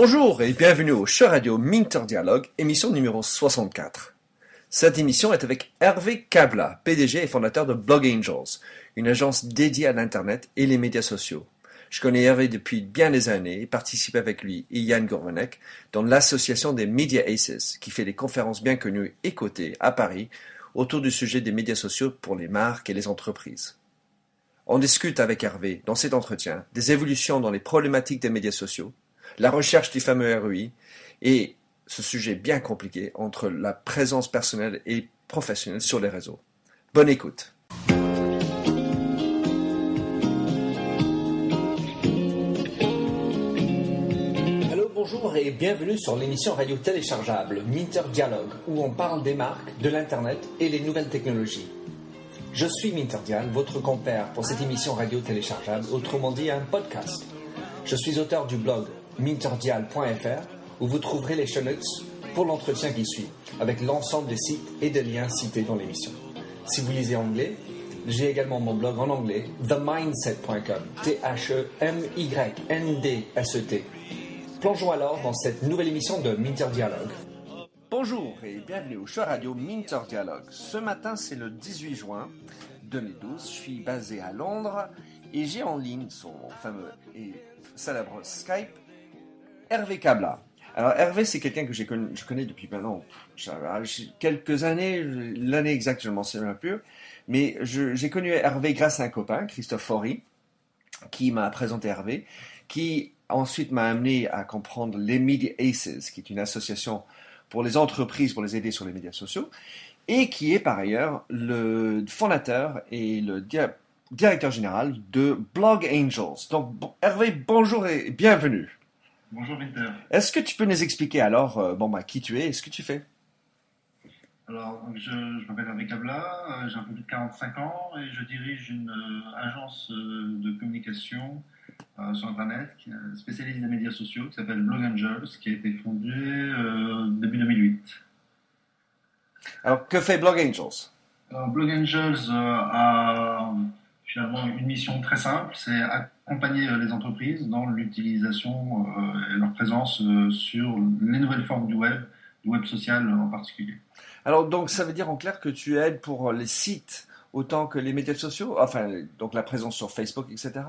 Bonjour et bienvenue au show radio Minter Dialogue, émission numéro 64. Cette émission est avec Hervé Kabla, PDG et fondateur de Blog Angels, une agence dédiée à l'Internet et les médias sociaux. Je connais Hervé depuis bien des années et participe avec lui et Yann Gourvenek dans l'association des Media Aces, qui fait des conférences bien connues et cotées à Paris autour du sujet des médias sociaux pour les marques et les entreprises. On discute avec Hervé, dans cet entretien, des évolutions dans les problématiques des médias sociaux, la recherche du fameux ROI et ce sujet bien compliqué entre la présence personnelle et professionnelle sur les réseaux. Bonne écoute. Bonjour et bienvenue sur l'émission radio téléchargeable Minter Dialogue où on parle des marques, de l'Internet et les nouvelles technologies. Je suis Minter Dial, votre compère pour cette émission radio téléchargeable, autrement dit un podcast. Je suis auteur du blog minterdial.fr où vous trouverez les show notes pour l'entretien qui suit, avec l'ensemble des sites et des liens cités dans l'émission. Si vous lisez anglais, j'ai également mon blog en anglais, themindset.com, T-H-E-M-Y-N-D-S-E-T. Plongeons alors dans cette nouvelle émission de Minter Dialogue. Bonjour et bienvenue au show radio Minter Dialogue. Ce matin, c'est le 18 juin 2012. Je suis basé à Londres et j'ai en ligne son fameux et célèbre Skype Hervé Kabla. Alors Hervé, c'est quelqu'un que je connais depuis maintenant quelques années, l'année exacte je m'en souviens plus, mais j'ai connu Hervé grâce à un copain, Christophe Faury, qui m'a présenté Hervé, qui ensuite m'a amené à comprendre les Media Aces, qui est une association pour les entreprises pour les aider sur les médias sociaux, et qui est par ailleurs le fondateur et le directeur général de Blog Angels. Donc Hervé, bonjour et bienvenue. Bonjour Winter. Est-ce que tu peux nous expliquer alors euh, bon, bah, qui tu es et ce que tu fais? Alors, je, m'appelle Hervé Cabla, euh, j'ai un peu plus de 45 ans et je dirige une euh, agence de communication sur Internet qui est spécialisée dans les médias sociaux qui s'appelle Blog Angels, qui a été fondée début 2008. Alors, que fait Blog Angels? Blog Angels a finalement une mission très simple, c'est accompagner euh, les entreprises dans l'utilisation euh, et leur présence euh, sur les nouvelles formes du web, du web social en particulier. Alors donc ça veut dire en clair que tu aides pour les sites autant que les médias sociaux, enfin donc la présence sur Facebook, etc.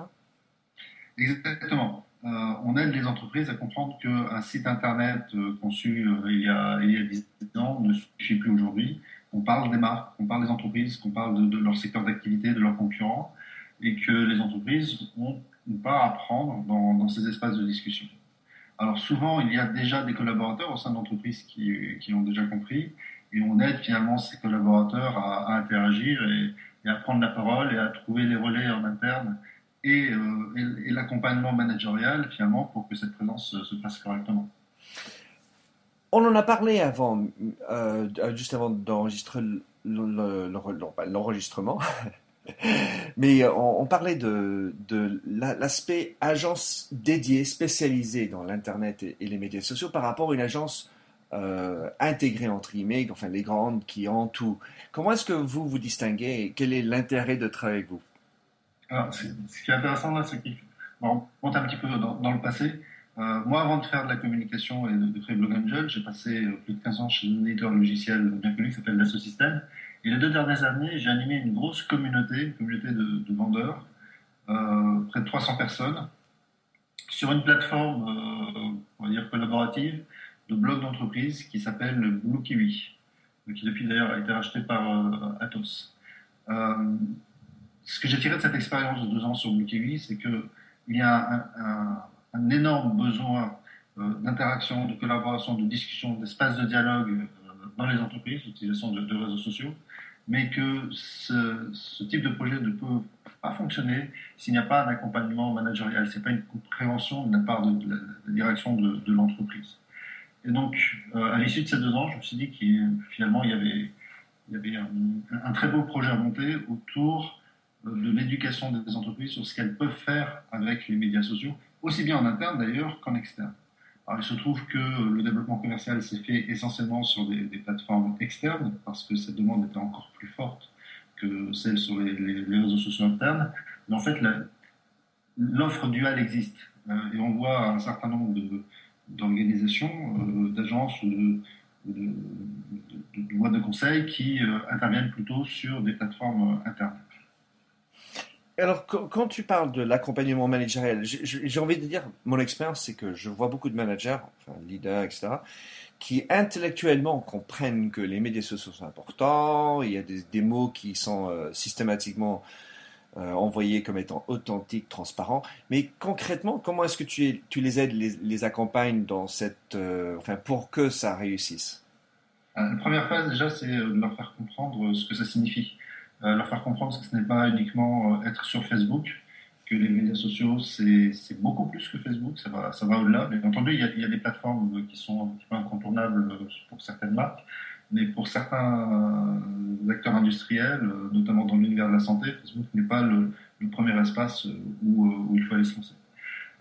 Exactement. on aide les entreprises à comprendre qu'un site internet conçu il, y a, il y a 10 ans ne suffit plus aujourd'hui on parle des marques, on parle des entreprises, qu'on parle de, leur secteur d'activité, de leurs concurrents, et que les entreprises ont une part à prendre dans, ces espaces de discussion. Alors souvent, il y a déjà des collaborateurs au sein de l'entreprise qui, qui l'ont déjà compris, et on aide finalement ces collaborateurs à, interagir et, à prendre la parole et à trouver les relais en interne et, euh, et l'accompagnement managérial finalement pour que cette présence se passe correctement. On en a parlé avant, euh, juste avant d'enregistrer l'enregistrement. Mais on, parlait de, l'aspect agence dédiée, spécialisée dans l'Internet et, les médias sociaux par rapport à une agence euh, intégrée entre guillemets, enfin les grandes qui ont tout. Comment est-ce que vous vous distinguez quel est l'intérêt de travailler avec vous? Alors, Ce qui est intéressant là, c'est qu'on monte un petit peu dans le passé. Euh, moi, avant de faire de la communication et de, créer Blog Angel, j'ai passé euh, plus de 15 ans chez un éditeur logiciel bien connu qui s'appelle Dassault Systèmes. Et les deux dernières années, j'ai animé une grosse communauté, une communauté de, vendeurs, euh, près de 300 personnes, sur une plateforme, on va dire collaborative, de blog d'entreprise qui s'appelle Blue Kiwi, qui depuis d'ailleurs a été racheté par Atos. ce que j'ai tiré de cette expérience de deux ans sur Blue Kiwi, c'est qu'il y a un un énorme besoin euh, d'interaction, de collaboration, de discussion, d'espace de dialogue euh, dans les entreprises, l'utilisation de, réseaux sociaux, mais que ce, type de projet ne peut pas fonctionner s'il n'y a pas un accompagnement managérial, c'est pas une prévention de la part de, la, direction de, l'entreprise. Et donc, euh, à l'issue de ces deux ans, je me suis dit qu'il il y avait, il un, un, très beau projet à monter autour de l'éducation des entreprises sur ce qu'elles peuvent faire avec les médias sociaux aussi bien en interne d'ailleurs qu'en externe. Il se trouve que le développement commercial s'est fait essentiellement sur des, plateformes externes parce que cette demande était encore plus forte que celle sur les, réseaux sociaux internes. Mais en fait, l'offre duale existe euh, et on voit un certain nombre d'organisations, d'agences ou de, de, de, de conseil qui interviennent plutôt sur des plateformes internes. Alors, quand tu parles de l'accompagnement managériel, j'ai envie de dire, mon expérience, c'est que je vois beaucoup de managers, enfin leaders, etc., qui intellectuellement comprennent que les médias sociaux sont importants, il y a des, mots qui sont euh, systématiquement euh, envoyés comme étant authentiques, transparents, mais concrètement, comment est-ce que tu, les aides, les, les accompagnes dans cette, euh, enfin, pour que ça réussisse? La première phase, déjà, c'est de leur faire comprendre ce que ça signifie. Euh, leur faire comprendre que ce n'est pas uniquement euh, être sur Facebook, que les médias sociaux, c'est beaucoup plus que Facebook, ça va, ça va au-delà. Bien entendu, il y, a, il y, a, des plateformes qui sont un petit peu incontournables pour certaines marques, mais pour certains acteurs industriels, notamment dans l'univers de la santé, Facebook n'est pas le, le, premier espace où, où, il faut aller se lancer.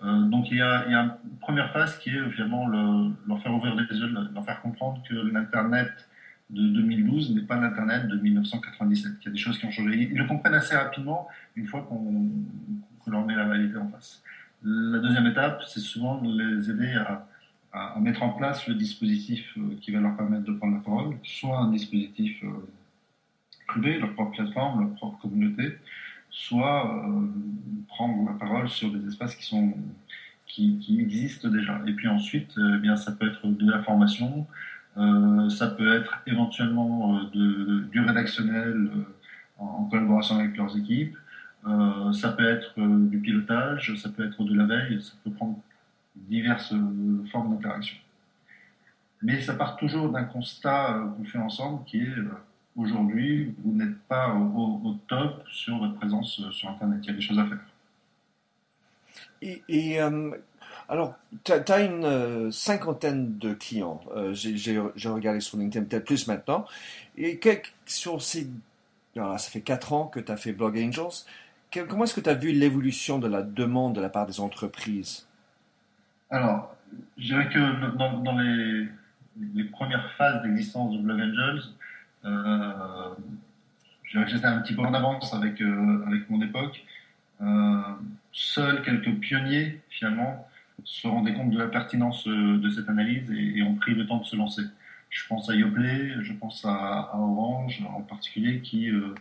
Euh, donc il y, a, il y, a, une première phase qui est finalement le, leur faire ouvrir les yeux, leur faire comprendre que l'Internet de 2012 n'est pas l'Internet de 1997. Il y a des choses qui ont changé. Ils le comprennent assez rapidement une fois qu'on leur met la réalité en face. La deuxième étape, c'est souvent de les aider à, mettre en place le dispositif euh, qui va leur permettre de prendre la parole, soit un dispositif euh, privé, leur propre plateforme, leur propre communauté, soit euh, prendre la parole sur des espaces qui sont qui existent déjà. Et puis ensuite, eh bien, ça peut être de la formation, euh, ça peut être éventuellement euh, du rédactionnel euh, en, collaboration avec leurs équipes. ça peut être du pilotage, ça peut être de la veille, ça peut prendre diverses formes d'interaction. Mais ça part toujours d'un constat qu'on fait ensemble qui est aujourd'hui, vous n'êtes pas au, top sur votre présence sur Internet. Il y a des choses à faire. Alors, tu as, une euh, cinquantaine de clients. Euh, j'ai regardé sur LinkedIn, peut-être plus maintenant. Et sur ces. ça fait quatre ans que tu as fait Blog Angels. comment est-ce que tu as vu l'évolution de la demande de la part des entreprises? Alors, je dirais que dans, les, les, premières phases d'existence de Blog Angels, euh, je dirais que j'étais un petit peu en avance avec, euh, avec mon époque. seuls quelques pionniers, finalement, se rendaient compte de la pertinence euh, de cette analyse et, ont pris le temps de se lancer. Je pense à Yoplait, je pense à, Orange en particulier, qui euh,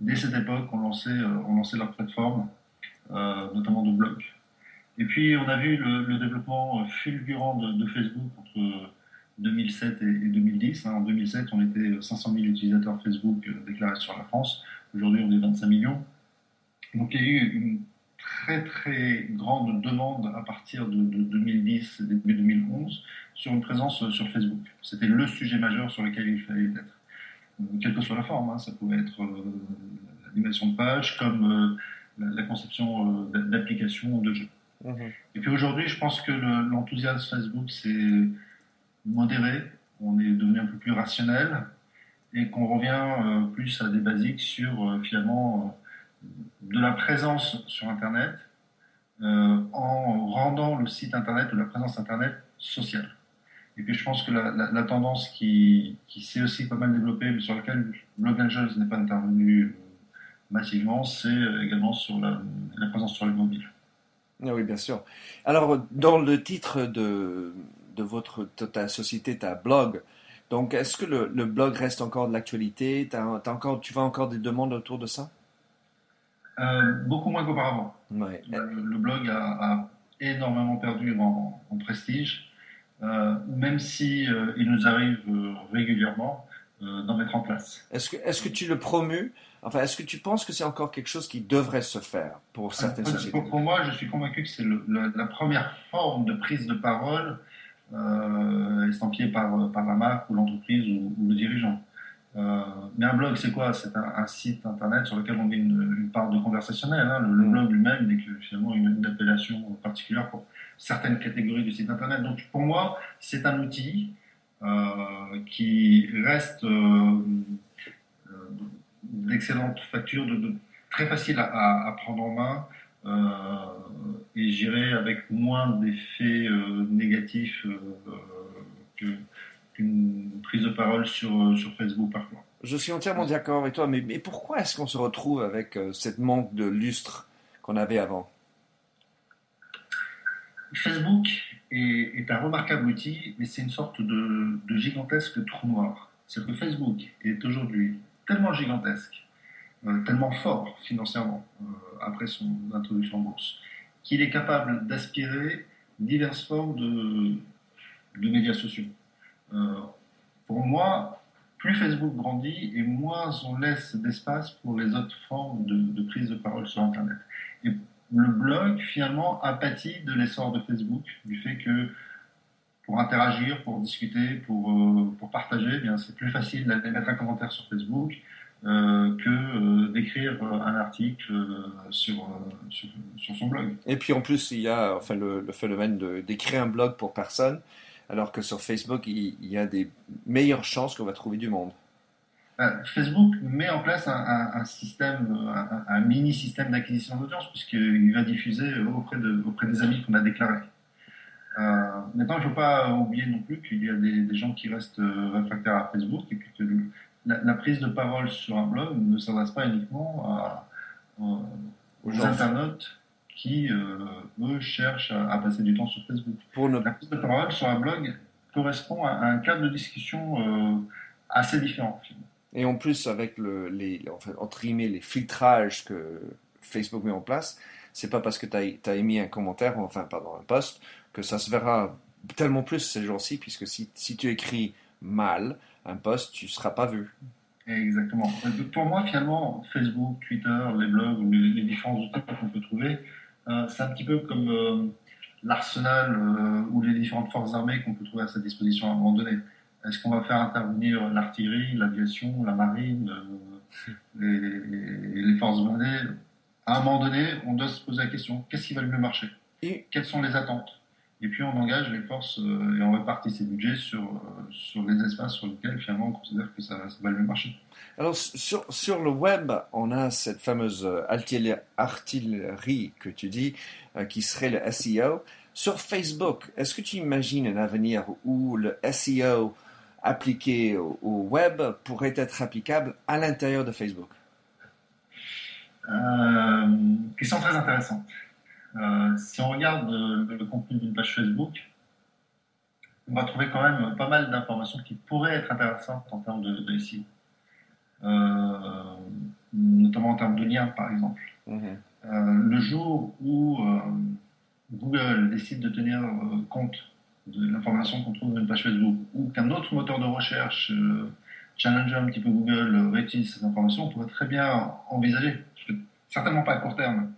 dès cette époque ont lancé, euh, leur plateforme, notamment de blog. Et puis on a vu le, développement fulgurant de, Facebook entre 2007 et, 2010. Hein. En 2007, on était 500 000 utilisateurs Facebook déclarés sur la France. Aujourd'hui, on est 25 millions. Donc il y a eu une très très grande demande à partir de, 2010 et début 2011 sur une présence sur Facebook. C'était le sujet majeur sur lequel il fallait être. Euh, quelle que soit la forme, hein. ça pouvait être euh, l'animation de page comme euh, la, conception d'applications de jeux. Mhm. Et puis aujourd'hui, je pense que l'enthousiasme Facebook s'est modéré, on est devenu un peu plus rationnel et qu'on revient plus à des basiques sur finalement de la présence sur Internet euh, en rendant le site Internet ou la présence Internet sociale. Et puis je pense que la, tendance qui, s'est aussi pas mal développée, mais sur laquelle Blog Angels n'est pas intervenu euh, massivement, c'est euh, également sur la, présence sur les mobiles. Ah oui, bien sûr. Alors, dans le titre de, de votre ta société, ta blog, donc est-ce que le, blog reste encore de l'actualité? Encore, Tu vois encore des demandes autour de ça? Euh, beaucoup moins qu'auparavant. Le, blog a, énormément perdu en, prestige, euh, même si euh, il nous arrive régulièrement d'en mettre en place. Est-ce que, est-ce que tu le promus Enfin, est-ce que tu penses que c'est encore quelque chose qui devrait se faire pour certaines sociétés? pour, moi, je suis convaincu que c'est la, première forme de prise de parole estampillée par, par la marque ou l'entreprise ou, ou le dirigeant. Euh, mais un blog, c'est quoi? C'est un, site internet sur lequel on met une, part de conversationnel. Hein. Le, blog lui-même n'est que finalement une, appellation particulière pour certaines catégories de sites internet. Donc pour moi, c'est un outil euh, qui reste euh, d'excellente facture, de, très facile à, à, prendre en main. et j'irai avec moins d'effets négatifs que une prise de parole sur, euh, sur Facebook parfois. Je suis entièrement d'accord avec toi, mais, mais pourquoi est-ce qu'on se retrouve avec euh, cette manque de lustre qu'on avait avant? Facebook est, un remarquable outil, mais c'est une sorte de, gigantesque trou noir. C'est que Facebook est aujourd'hui tellement gigantesque, euh, tellement fort financièrement euh, après son introduction en bourse, qu'il est capable d'aspirer diverses formes de, de médias sociaux. Euh, pour moi, plus Facebook grandit et moins on laisse d'espace pour les autres formes de, prise de parole sur Internet. Et le blog, finalement, a pâti de l'essor de Facebook, du fait que pour interagir, pour discuter, pour, euh, pour partager, eh c'est plus facile de mettre un commentaire sur Facebook euh, que d'écrire un article sur, sur, son blog. Et puis en plus, il y a enfin, le phénomène d'écrire un blog pour personne, alors que sur Facebook, il, il y a des meilleures chances qu'on va trouver du monde. Euh, Facebook met en place un, système, un, mini système d'acquisition d'audience, puisqu'il va diffuser auprès, de, auprès des amis qu'on a déclarés. Euh, maintenant, il ne faut pas oublier non plus qu'il y a des, gens qui restent euh, réfractaires à Facebook et que la, prise de parole sur un blog ne s'adresse pas uniquement à, aux internautes qui, eux, cherchent à, passer du temps sur Facebook. Pour La prise de parole sur un blog correspond à, un cadre de discussion assez différent. Finalement. Et en plus, avec le, les, enfin, entre guillemets, les filtrages que Facebook met en place, c'est pas parce que tu as, as, émis un commentaire, enfin, pardon, un post, que ça se verra tellement plus ces jours-ci, puisque si, si, tu écris mal un post, tu ne seras pas vu. Exactement. Pour moi, finalement, Facebook, Twitter, les blogs, les, différents outils qu'on peut trouver, euh, c'est un petit peu comme euh, l'arsenal euh, ou les différentes forces armées qu'on peut trouver à sa disposition à un moment donné. Est-ce qu'on va faire intervenir l'artillerie, l'aviation, la marine, euh, les, les, forces blindées? À un moment donné, on doit se poser la question qu'est-ce qui va le mieux marcher? Quelles sont les attentes? Et puis on engage les forces euh, et on répartit ces budgets sur, euh, sur les espaces sur lesquels finalement on considère que ça, va le mieux marcher. Alors sur, sur, le web, on a cette fameuse artillerie que tu dis, qui serait le SEO. Sur Facebook, est-ce que tu imagines un avenir où le SEO appliqué au, web pourrait être applicable à l'intérieur de Facebook? Euh, Question très intéressante. Euh, si on regarde le, contenu d'une page Facebook, on va trouver quand même pas mal d'informations qui pourraient être intéressantes en termes de, SEO. Euh, notamment en termes de liens, par exemple. Mhm. le jour où Google décide de tenir compte de l'information qu'on trouve dans une page Facebook ou qu'un autre moteur de recherche euh, challenge un petit peu Google euh, réutilise ces informations, on pourrait très bien envisager, certainement pas à court terme,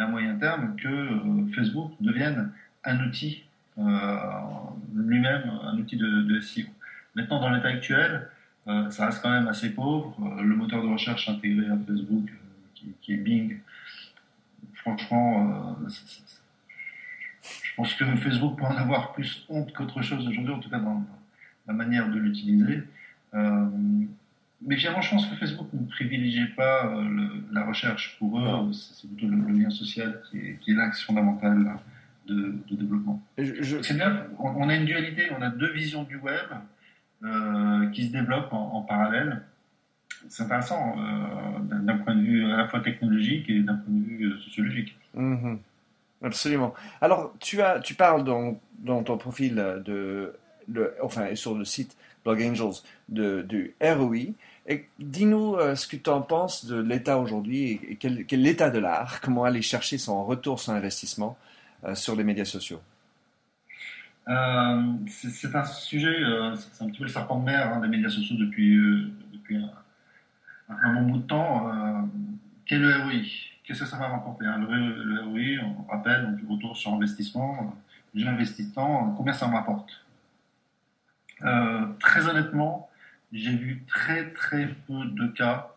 à moyen terme, que euh, Facebook devienne un outil lui-même, un outil de, SEO. Maintenant, dans l'état actuel, ça reste quand même assez pauvre. le moteur de recherche intégré à Facebook, qui, est Bing, franchement, je pense que Facebook peut en avoir plus honte qu'autre chose aujourd'hui, en tout cas dans la manière de l'utiliser. Euh, mais finalement, je pense que Facebook ne privilégie pas euh, la recherche. Pour eux, c'est plutôt le, lien social qui est, l'axe fondamental de, développement. C'est bien, on, a une dualité, on a deux visions du web euh, qui se développent en, parallèle. C'est intéressant d'un point de vue à la fois technologique et d'un point de vue sociologique. Mm-hmm. Absolument. Alors, tu, as, tu parles dans, dans ton profil de, le, enfin, sur le site Blog Angels du ROI. Dis-nous euh, ce que tu en penses de l'état aujourd'hui et, quel, quel l'état de l'art, comment aller chercher son retour sur investissement euh, sur les médias sociaux. Euh, c'est un sujet, c'est un petit peu le serpent de mer hein, des médias sociaux depuis, un, un, bon bout de temps. quel est le ROI Qu'est-ce que ça va rapporter hein? le, ROI, on rappelle, donc, retour sur investissement. J'investis tant, combien ça me rapporte? Euh, Très honnêtement, j'ai vu très très peu de cas,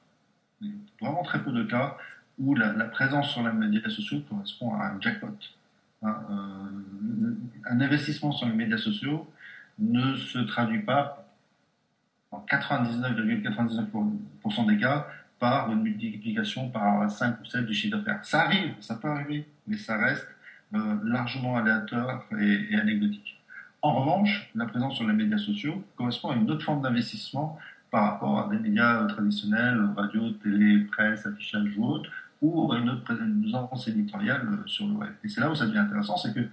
vraiment très peu de cas, où la, présence sur les médias sociaux correspond à un jackpot. Hein, euh, un investissement sur les médias sociaux ne se traduit pas en 99,99% des cas par une multiplication par 5 ou 7 du chiffre d'affaires. Ça arrive, ça peut arriver, mais ça reste euh, largement aléatoire et, anecdotique. En revanche, la présence sur les médias sociaux correspond à une autre forme d'investissement par rapport à des médias traditionnels, radio, télé, presse, affichage ou autre, ou à une autre présence éditoriale sur le web. Et c'est là où ça devient intéressant, c'est que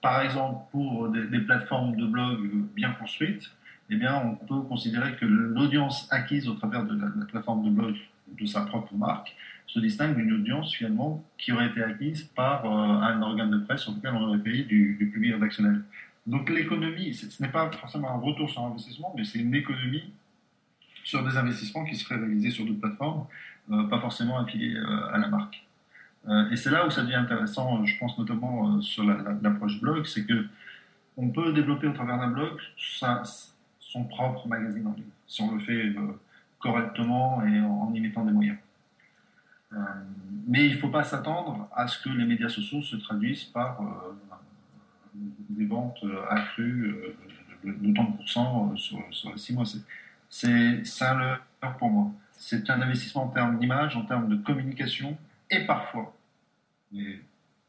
par exemple, pour des, plateformes de blog bien construites, eh bien, on peut considérer que l'audience acquise au travers de la, plateforme de blog de sa propre marque se distingue d'une audience finalement qui aurait été acquise par euh, un organe de presse sur lequel on aurait payé du, du public rédactionnel. Donc l'économie, ce n'est pas forcément un retour sur investissement, mais c'est une économie sur des investissements qui seraient réalisés sur d'autres plateformes, euh, pas forcément affiliés euh, à la marque. et c'est là où ça devient intéressant, je pense notamment sur l'approche blog, c'est que on peut développer au travers d'un blog son propre magazine en ligne, si on le fait correctement et en y mettant des moyens. Euh, mais il ne faut pas s'attendre à ce que les médias sociaux se traduisent par euh, des ventes accrues de, de 30% sur, sur, les 6 mois. C'est un leurre pour moi. C'est un investissement en termes d'image, en termes de communication et parfois, mais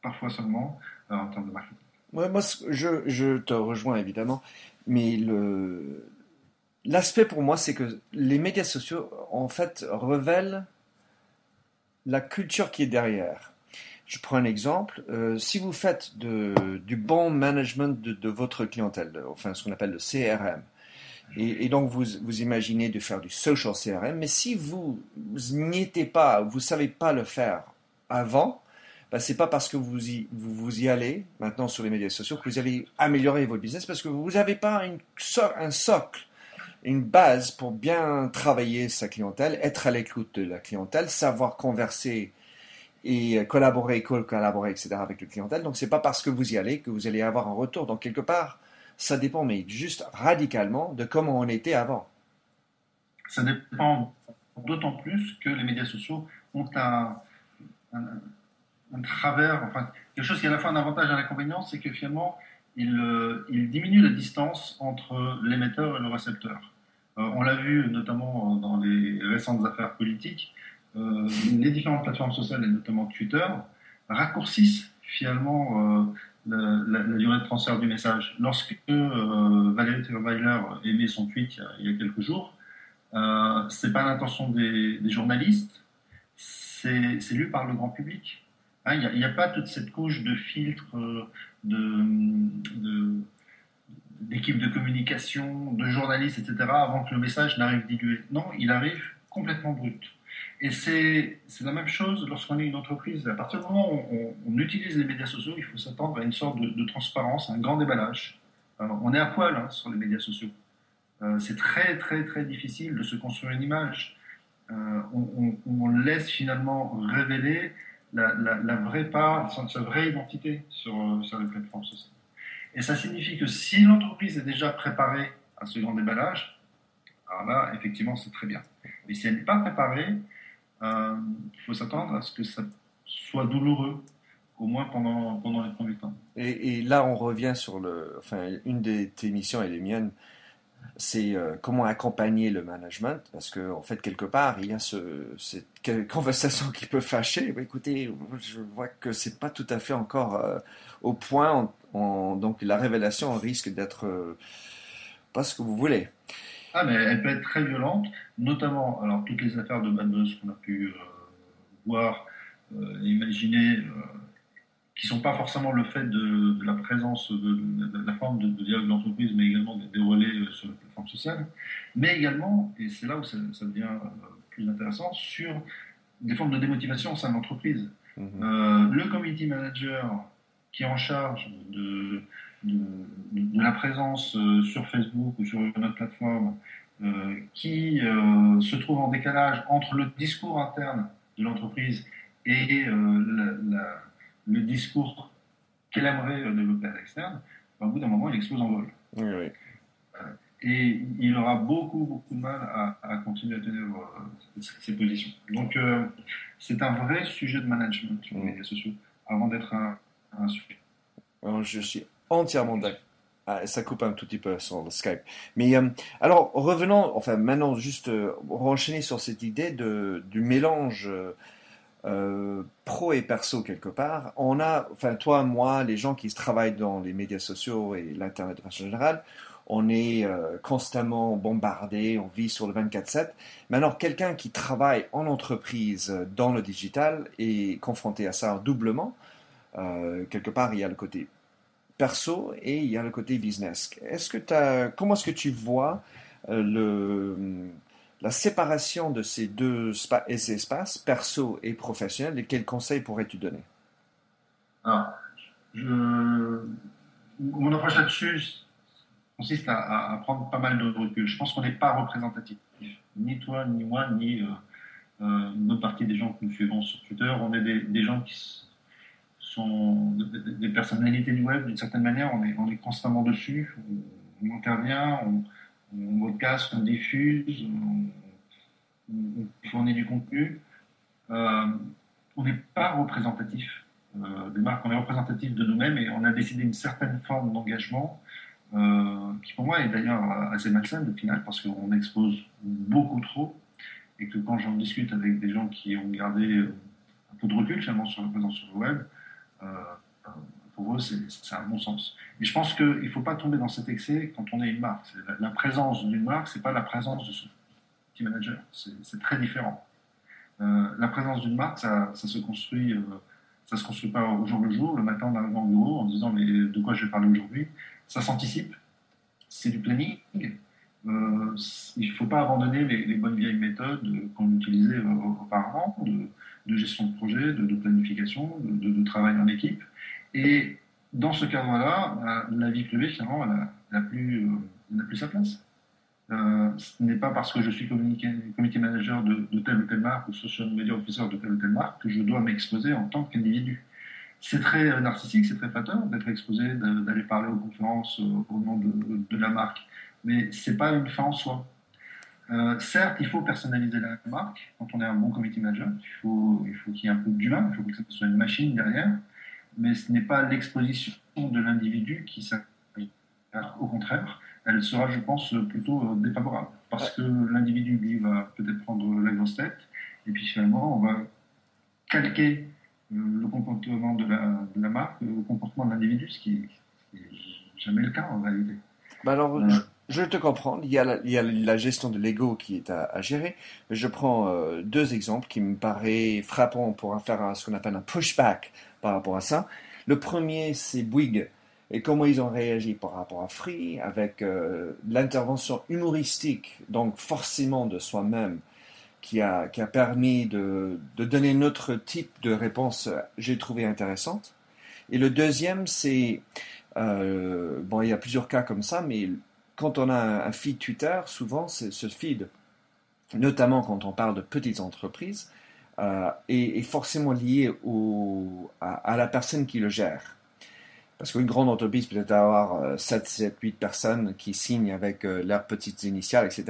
parfois seulement, euh, en termes de marketing. moi, je, je, te rejoins évidemment, mais l'aspect pour moi, c'est que les médias sociaux, en fait, révèlent la culture qui est derrière. Je prends un exemple. Euh, si vous faites du bon management de, votre clientèle, enfin ce qu'on appelle le CRM, et, donc vous, vous imaginez de faire du social CRM, mais si vous, n'y étiez pas, vous ne savez pas le faire avant, ben, c'est pas parce que vous y, vous, y allez maintenant sur les médias sociaux que vous allez améliorer votre business, parce que vous n'avez pas un socle une base pour bien travailler sa clientèle, être à l'écoute de la clientèle, savoir converser et collaborer, collaborer, etc. avec le clientèle. Donc, c'est pas parce que vous y allez que vous allez avoir un retour. Donc, quelque part, ça dépend, mais juste radicalement de comment on était avant. Ça dépend d'autant plus que les médias sociaux ont un, travers, enfin, quelque chose qui est à la fois un avantage et un inconvénient, c'est que finalement, il, il, diminue la distance entre l'émetteur et le récepteur. Euh, on l'a vu notamment dans les récentes affaires politiques, euh, les différentes plateformes sociales, et notamment Twitter, raccourcissent finalement euh, la, durée de transfert du message. Lorsque Valérie Trierweiler émet son tweet il y a, quelques jours, ce n'est pas l'intention des, journalistes, c'est lu par le grand public. Hein, il n'y a, pas toute cette couche de filtre, de d'équipes de communication, de journalistes, etc., avant que le message n'arrive dilué. Non, il arrive complètement brut. Et c'est la même chose lorsqu'on est une entreprise. À partir du moment où on, utilise les médias sociaux, il faut s'attendre à une sorte de, transparence, un grand déballage. on est à poil hein, sur les médias sociaux. Euh, c'est très, très, très difficile de se construire une image. Euh, on, laisse finalement révéler la, vraie part, sa, vraie identité sur, sur les plateformes sociales. Et ça signifie que si l'entreprise est déjà préparée à ce grand déballage, alors là, effectivement, c'est très bien. Mais si elle n'est pas préparée, euh, il faut s'attendre à ce que ça soit douloureux, au moins pendant, pendant les premiers temps. Et, là, on revient sur le, enfin, une des tes missions et les miennes, c'est euh, comment accompagner le management, parce qu'en en fait, quelque part, il y a ce, cette conversation qui peut fâcher. écoutez, je vois que c'est pas tout à fait encore euh, au point donc la révélation risque d'être euh, pas ce que vous voulez. Ah, mais elle peut être très violente, notamment alors toutes les affaires de bad qu'on a pu euh, voir, euh, imaginer, qui sont pas forcément le fait de, la présence de, la forme de, dialogue d'entreprise, mais également des, relais sur la plateforme sociale, mais également, et c'est là où ça, devient plus intéressant, sur des formes de démotivation au sein de l'entreprise. Mm-hmm. le community manager qui est en charge de, de, la présence euh, sur Facebook ou sur notre plateforme, euh, qui euh, se trouve en décalage entre le discours interne de l'entreprise et le discours qu'elle aimerait développer à l'externe, bah, au bout d'un moment, il explose en vol. et il aura beaucoup, beaucoup de mal à, continuer à tenir ses positions. Donc, c'est un vrai sujet de management sur les médias sociaux, avant d'être un, je suis entièrement d'accord. Ah, ça coupe un tout petit peu sur le Skype. Mais euh, alors, revenons, enfin maintenant, juste euh, renchaîner sur cette idée du mélange euh, pro et perso quelque part. On a, enfin toi, moi, les gens qui travaillent dans les médias sociaux et l'Internet de façon générale, on est constamment bombardé, on vit sur le 24-7. Mais alors, quelqu'un qui travaille en entreprise dans le digital est confronté à ça doublement. Quelque part, il y a le côté perso et il y a le côté business. Est-ce que as, comment est-ce que tu vois le, la séparation de ces deux espaces, perso et professionnel, et quels conseils pourrais-tu donner? Alors, mon approche là-dessus consiste à, prendre pas mal de recul. Je pense qu'on n'est pas représentatif. Ni toi, ni moi, ni euh, euh, une autre partie des gens que nous suivons sur Twitter. On est des, gens qui sont des, personnalités du web d'une certaine manière. On est, on est constamment dessus. On, intervient, on, on podcast, on diffuse, on, fournit du contenu. Euh, on n'est pas représentatif euh, des marques, on est représentatif de nous-mêmes et on a décidé une certaine forme d'engagement euh, qui pour moi est d'ailleurs assez malsaine au final parce qu'on expose beaucoup trop et que quand j'en discute avec des gens qui ont gardé un peu de recul finalement sur la présence sur le web, pour eux, c'est un bon sens. Et je pense qu'il ne faut pas tomber dans cet excès quand on est une marque. La, présence d'une marque, ce n'est pas la présence de son team manager. C'est très différent. Euh, la présence d'une marque, ça, ça, se construit, euh, ça se construit pas au jour le jour, le matin en arrivant au bureau, en disant mais de quoi je vais parler aujourd'hui? Ça s'anticipe. C'est du planning. Euh, il ne faut pas abandonner les, bonnes vieilles méthodes qu'on utilisait auparavant de, gestion de projet, de, planification, de, de, travail en équipe. Et dans ce cadre-là, bah, la vie privée, finalement, elle n'a plus, euh, plus sa place. Euh, ce n'est pas parce que je suis community manager de, telle ou telle marque ou social media officer de telle ou telle marque que je dois m'exposer en tant qu'individu. C'est très euh, narcissique, c'est très flatteur d'être exposé, d'aller parler aux conférences au nom de, la marque. Mais ce n'est pas une fin en soi. Certes, il faut personnaliser la marque quand on est un bon community manager. Il faut qu'il faut y ait un peu d'humain, il faut que ce soit une machine derrière mais ce n'est pas l'exposition de l'individu qui s'appelle. Au contraire, elle sera, je pense, plutôt euh, défavorable. Parce que l'individu, lui, va peut-être prendre la grosse tête, et puis finalement, on va calquer euh, le comportement de la, marque au comportement de l'individu, ce qui n'est jamais le cas en réalité. Bah alors, euh, je, te comprends. Il y a la, il y a la gestion de l'ego qui est à, gérer. Je prends deux exemples qui me paraissent frappants pour faire ce qu'on appelle un pushback par rapport à ça. Le premier, c'est Bouygues et comment ils ont réagi par rapport à Free avec euh, l'intervention humoristique, donc forcément de soi-même, qui a, qui a permis de, de donner notre type de réponse, euh, j'ai trouvé intéressante. Et le deuxième, c'est, euh, bon, il y a plusieurs cas comme ça, mais quand on a un, feed Twitter, souvent, ce feed, notamment quand on parle de petites entreprises, euh, est, forcément lié au, à, la personne qui le gère. Parce qu'une grande entreprise peut avoir 7, 7, 8 personnes qui signent avec euh, leurs petites initiales, etc.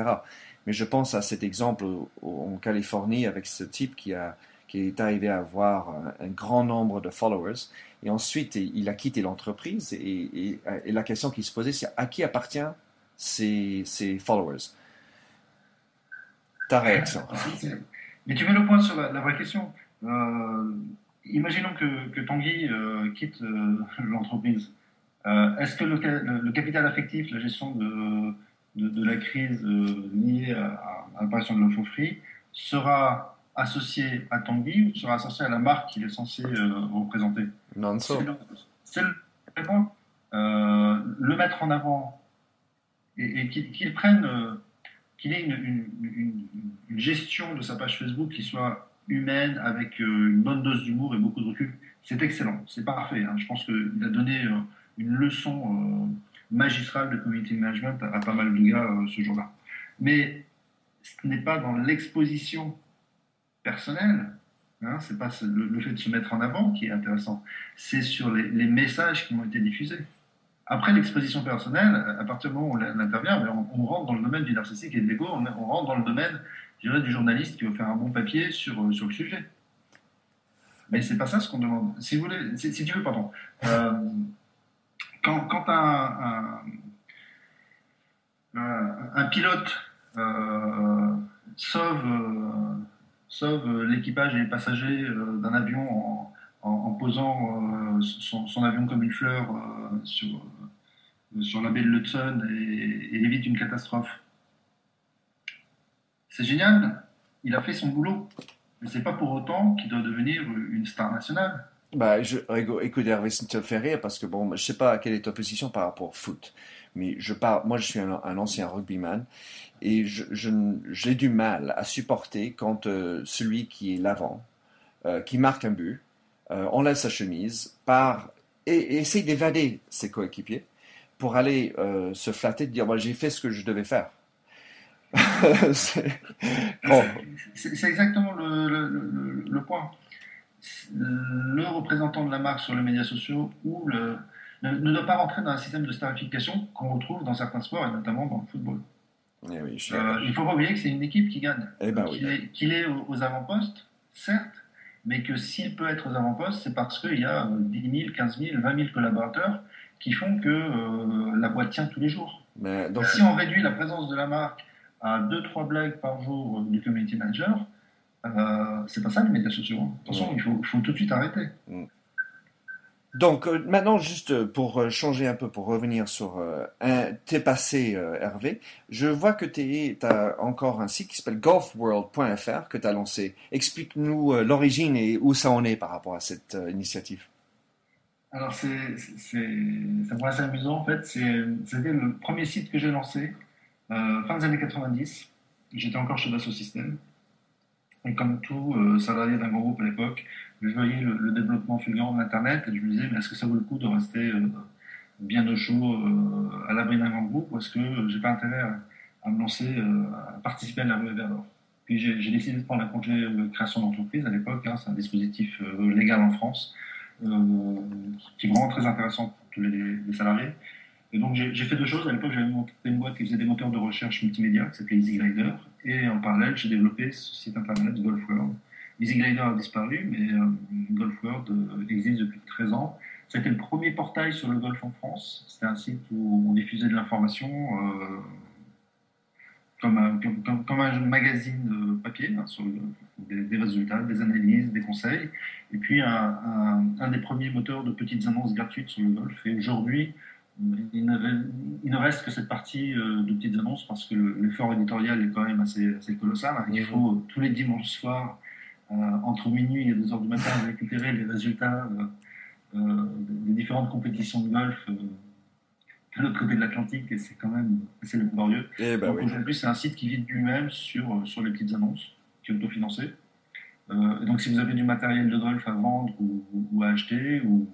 Mais je pense à cet exemple en Californie avec ce type qui, est arrivé à avoir un, grand nombre de followers. Et ensuite, il a quitté l'entreprise. Et, et, la question qui se posait, c'est à qui appartient ces followers Ta réaction mais tu mets le point sur la, vraie question. Euh, imaginons que, Tanguy euh, quitte euh, l'entreprise. Est-ce que le, capital affectif, la gestion de, de, la crise liée à, l'apparition de l'offre free, sera associé à Tanguy ou sera associé à la marque qu'il est censé représenter? Non, c'est le point. le mettre en avant et, qu'il prenne qu'il ait une, gestion de sa page Facebook qui soit humaine, avec euh, une bonne dose d'humour et beaucoup de recul, c'est excellent, c'est parfait. Hein. Je pense qu'il a donné euh, une leçon euh, magistrale de community management à, pas mal de gars ce jour-là. Mais ce n'est pas dans l'exposition personnelle, hein, c'est pas le, fait de se mettre en avant qui est intéressant, c'est sur les messages qui ont été diffusés. Après l'exposition personnelle, à partir du moment où on intervient, ben, on, rentre dans le domaine du narcissique et de l'ego, on, rentre dans le domaine du journaliste qui veut faire un bon papier sur, euh, sur le sujet. Mais c'est pas ça ce qu'on demande. Si, vous voulez, si, tu veux, pardon. Euh, quand, un, pilote euh, sauve, sauve l'équipage et les passagers d'un avion en, posant son, avion comme une fleur sur, sur la baie de l'Hudson et, évite une catastrophe. C'est génial, il a fait son boulot, mais c'est pas pour autant qu'il doit devenir une star nationale. Bah, je, écoute, Hervé, ça te fait rire parce que bon, je sais pas quelle est ta position par rapport au foot, mais je parle, moi je suis un, ancien rugbyman et j'ai du mal à supporter quand euh, celui qui est l'avant, euh, qui marque un but, euh, enlève sa chemise, part et, essaye d'évader ses coéquipiers pour aller se flatter, de dire bah, j'ai fait ce que je devais faire. c'est exactement le, le, point. Le représentant de la marque sur les médias sociaux ou le, ne, doit pas rentrer dans un système de starification qu'on retrouve dans certains sports et notamment dans le football. Eh euh, il ne faut pas oublier que c'est une équipe qui gagne. Eh ben qu'il est, aux, avant-postes, certes, mais que s'il peut être aux avant-postes, c'est parce qu'il y a 10 000, 15 000, 20 000 collaborateurs qui font que euh, la boîte tient tous les jours. donc, si on réduit la présence de la marque à 2-3 blagues par jour du community manager, euh, c'est pas ça les médias sociaux. Hein. Attention, il faut, faut, tout de suite arrêter. Mm. Donc euh, maintenant, juste pour euh, changer un peu, pour revenir sur euh, un, tes passés, Hervé, je vois que tu as encore un site qui s'appelle golfworld.fr que tu as lancé. Explique-nous l'origine et où ça en est par rapport à cette initiative. Alors, c'est assez amusant en fait. C'était le premier site que j'ai lancé fin des années 90. J'étais encore chez Dassault Systèmes. Et comme tout salarié d'un grand groupe à l'époque, je voyais le, développement fulgurant de l'Internet et je me disais, mais est-ce que ça vaut le coup de rester euh, bien au chaud euh, à l'abri d'un grand groupe ou est-ce que j'ai pas intérêt à, me lancer, euh, à participer à la rue vers l'or Puis j'ai décidé de prendre un congé de création d'entreprise à l'époque, hein, c'est un dispositif légal en France qui est vraiment très intéressant pour tous les, salariés. Et donc j'ai fait deux choses. À l'époque, j'avais monté une boîte qui faisait des moteurs de recherche multimédia qui s'appelait EasyGrider. Et en parallèle, j'ai développé ce site internet Golf World EasyGlider a disparu, mais euh, Golf World euh, existe depuis 13 ans. C'était le premier portail sur le golf en France. C'était un site où on diffusait de l'information euh, comme, un, comme, un magazine papier hein, sur des, résultats, des analyses, des conseils. Et puis un, un, des premiers moteurs de petites annonces gratuites sur le golf. Et aujourd'hui, il ne, reste que cette partie de petites annonces parce que l'effort éditorial est quand même assez, assez colossal. Il faut tous les dimanches soirs euh, entre minuit et 2 heures du matin récupérer les résultats euh, euh, des différentes compétitions de golf de l'autre côté de l'Atlantique et c'est quand même assez laborieux. Ben donc aujourd'hui, c'est un site qui vit lui-même sur, sur les petites annonces, qui est autofinancé. Euh, donc si vous avez du matériel de golf à vendre ou, à acheter, ou,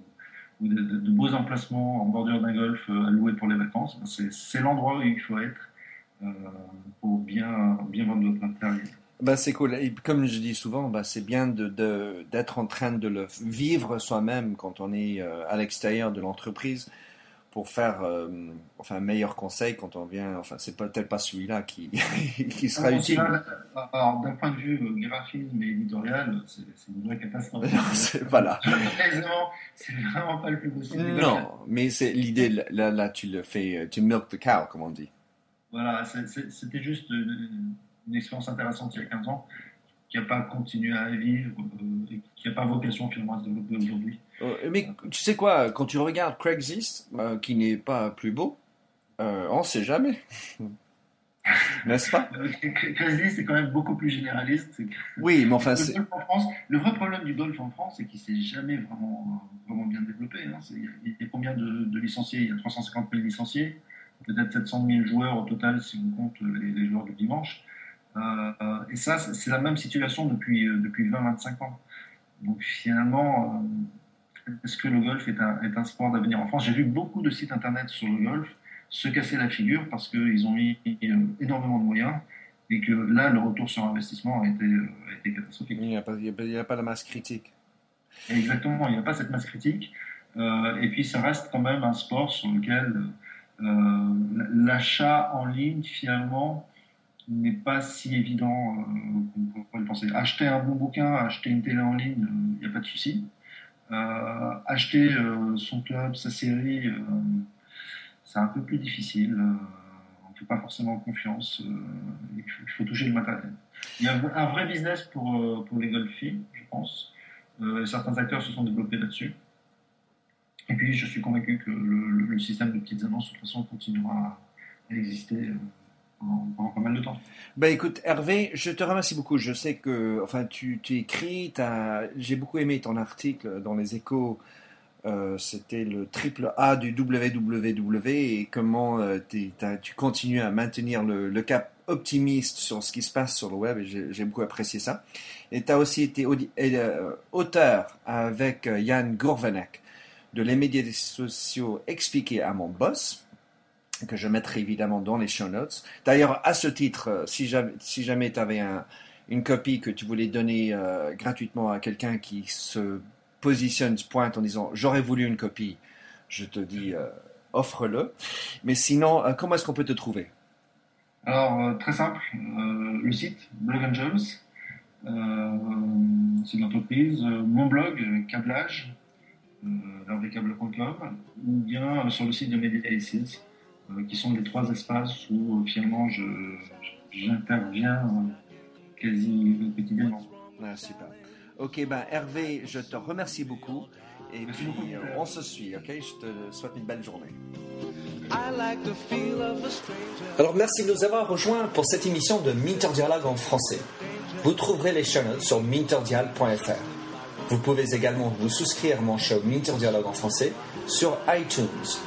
ou de, beaux emplacements en bordure d'un golf à louer pour les vacances, ben c'est l'endroit où il faut être euh, pour bien, bien vendre votre matériel. Bah, c'est cool. Et comme je dis souvent, bah, c'est bien d'être de, en train de le vivre soi-même quand on est euh, à l'extérieur de l'entreprise pour faire euh, enfin, un meilleur conseil quand on vient. Enfin, c'est peut-être pas celui-là qui, qui sera utile. Alors, d'un point de vue euh, graphisme et éditorial, c'est une vraie catastrophe. voilà. c'est vraiment pas le plus possible. Non, mais c'est l'idée, là, là, tu le fais, tu milk the cow, comme on dit. Voilà, c'était juste une expérience intéressante il y a 15 ans, qui n'a pas continué à vivre euh, et qui n'a pas vocation finalement à se développer aujourd'hui. Euh, mais tu sais quoi, quand tu regardes Craigslist, euh, qui n'est pas plus beau, on ne sait jamais. N'est-ce pas? Craigslist est quand même beaucoup plus généraliste. Oui, mais enfin, c'est. Le vrai problème du golf en France, c'est qu'il ne s'est jamais vraiment, vraiment bien développé. Hein. Il y a combien de, licenciés? Il y a 350 000 licenciés, peut-être 700 000 joueurs au total si on compte les, les joueurs du dimanche. Euh, et ça, c'est la même situation depuis, euh, depuis 20-25 ans. Donc finalement, euh, est-ce que le golf est un, est un sport d'avenir en France J'ai vu beaucoup de sites internet sur le golf se casser la figure parce qu'ils ont mis énormément de moyens et que là, le retour sur investissement a été, a été catastrophique. Il n'y a, a, pas la masse critique. Exactement, il n'y a pas cette masse critique. et puis, ça reste quand même un sport sur lequel l'achat en ligne, finalement, n'est pas si évident euh, qu'on pourrait le penser. Acheter un bon bouquin, acheter une télé en ligne, il euh, n'y a pas de souci. Euh, acheter son club, sa série, c'est un peu plus difficile. on ne fait pas forcément confiance. il, faut, toucher le matériel. Il y a un vrai business pour, les golfiers, je pense. certains acteurs se sont développés là-dessus. Et puis, je suis convaincu que le, système de petites annonces, de toute façon, continuera à exister mal de temps. Ben écoute, Hervé, je te remercie beaucoup. Je sais que, enfin, tu, tu écris, j'ai beaucoup aimé ton article dans les échos. Euh, c'était le triple A du WWW et comment euh, tu continues à maintenir le, cap optimiste sur ce qui se passe sur le web j'ai beaucoup apprécié ça. Et tu as aussi été euh, auteur avec Yann Gourvenek de Les médias sociaux expliqués à mon boss que je mettrai évidemment dans les show notes. D'ailleurs, à ce titre, euh, si jamais, tu avais une copie que tu voulais donner euh, gratuitement à quelqu'un qui se positionne, se pointe en disant j'aurais voulu une copie, je te dis euh, offre-le. Mais sinon, comment est-ce qu'on peut te trouver? Alors, très simple, le site Blog Angels, c'est l'entreprise, mon blog, câblage, rvcable.com, ou bien sur le site de Meditations euh, qui sont les trois espaces où euh, finalement j'interviens euh, quasi quotidiennement. Ah, super. Ok, ben Hervé, je te remercie beaucoup. Et puis, on se suit, ok? Je te souhaite une belle journée. Alors, merci de nous avoir rejoints pour cette émission de Minter Dialogue en français. Vous trouverez les chaînes sur minterdial.fr. Vous pouvez également vous souscrire à mon show Minter Dialogue en français sur iTunes,